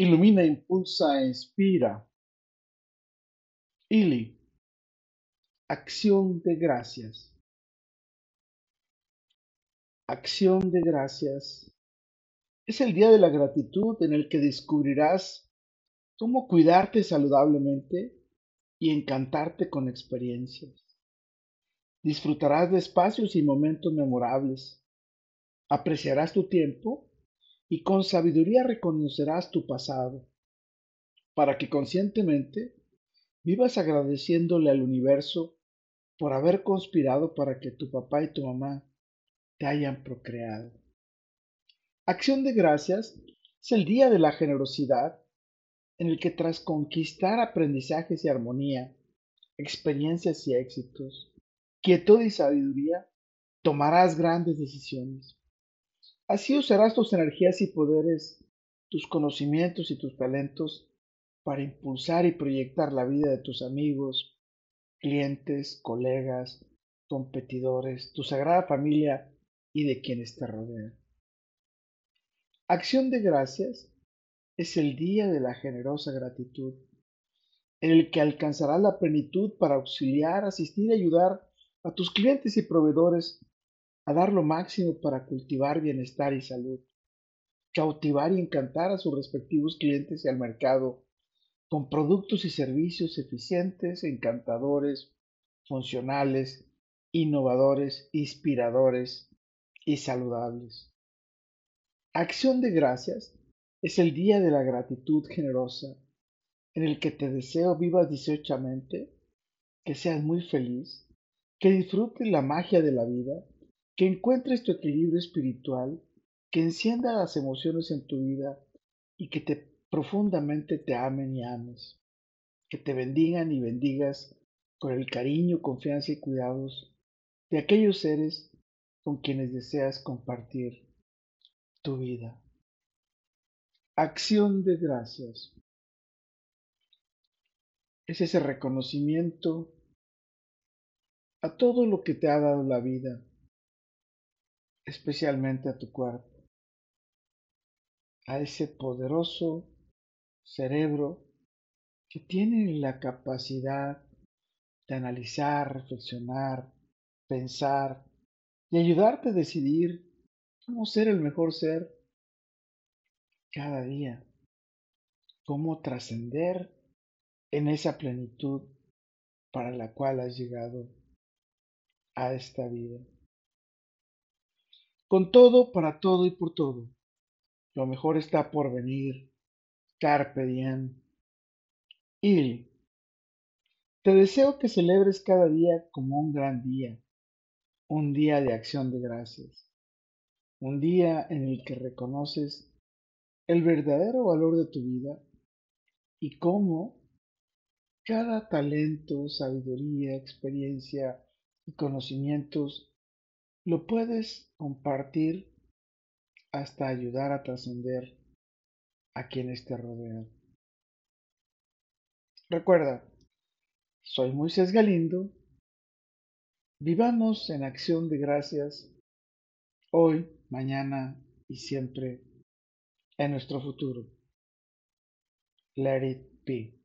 Ilumina, impulsa, inspira. Ili. Acción de gracias. Acción de gracias. Es el día de la gratitud en el que descubrirás cómo cuidarte saludablemente y encantarte con experiencias. Disfrutarás de espacios y momentos memorables. Apreciarás tu tiempo y con sabiduría reconocerás tu pasado, para que conscientemente vivas agradeciéndole al universo por haber conspirado para que tu papá y tu mamá te hayan procreado. Acción de gracias es el día de la generosidad en el que tras conquistar aprendizajes y armonía, experiencias y éxitos, quietud y sabiduría, tomarás grandes decisiones. Así usarás tus energías y poderes, tus conocimientos y tus talentos para impulsar y proyectar la vida de tus amigos, clientes, colegas, competidores, tu sagrada familia y de quienes te rodean. Acción de gracias es el día de la generosa gratitud, en el que alcanzarás la plenitud para auxiliar, asistir y ayudar a tus clientes y proveedores a dar lo máximo para cultivar bienestar y salud, cautivar y encantar a sus respectivos clientes y al mercado con productos y servicios eficientes, encantadores, funcionales, innovadores, inspiradores y saludables. Acción de gracias es el día de la gratitud generosa en el que te deseo vivas dieciochamente, que seas muy feliz, que disfrutes la magia de la vida que encuentres tu equilibrio espiritual, que encienda las emociones en tu vida y que te profundamente te amen y ames, que te bendigan y bendigas con el cariño, confianza y cuidados de aquellos seres con quienes deseas compartir tu vida. Acción de gracias. Es ese reconocimiento a todo lo que te ha dado la vida especialmente a tu cuerpo, a ese poderoso cerebro que tiene la capacidad de analizar, reflexionar, pensar y ayudarte a decidir cómo ser el mejor ser cada día, cómo trascender en esa plenitud para la cual has llegado a esta vida con todo, para todo y por todo. Lo mejor está por venir. Carpe diem. Y te deseo que celebres cada día como un gran día, un día de acción de gracias, un día en el que reconoces el verdadero valor de tu vida y cómo cada talento, sabiduría, experiencia y conocimientos lo puedes compartir hasta ayudar a trascender a quienes te rodean. Recuerda, soy Moisés Galindo. Vivamos en acción de gracias hoy, mañana y siempre en nuestro futuro. Let it be.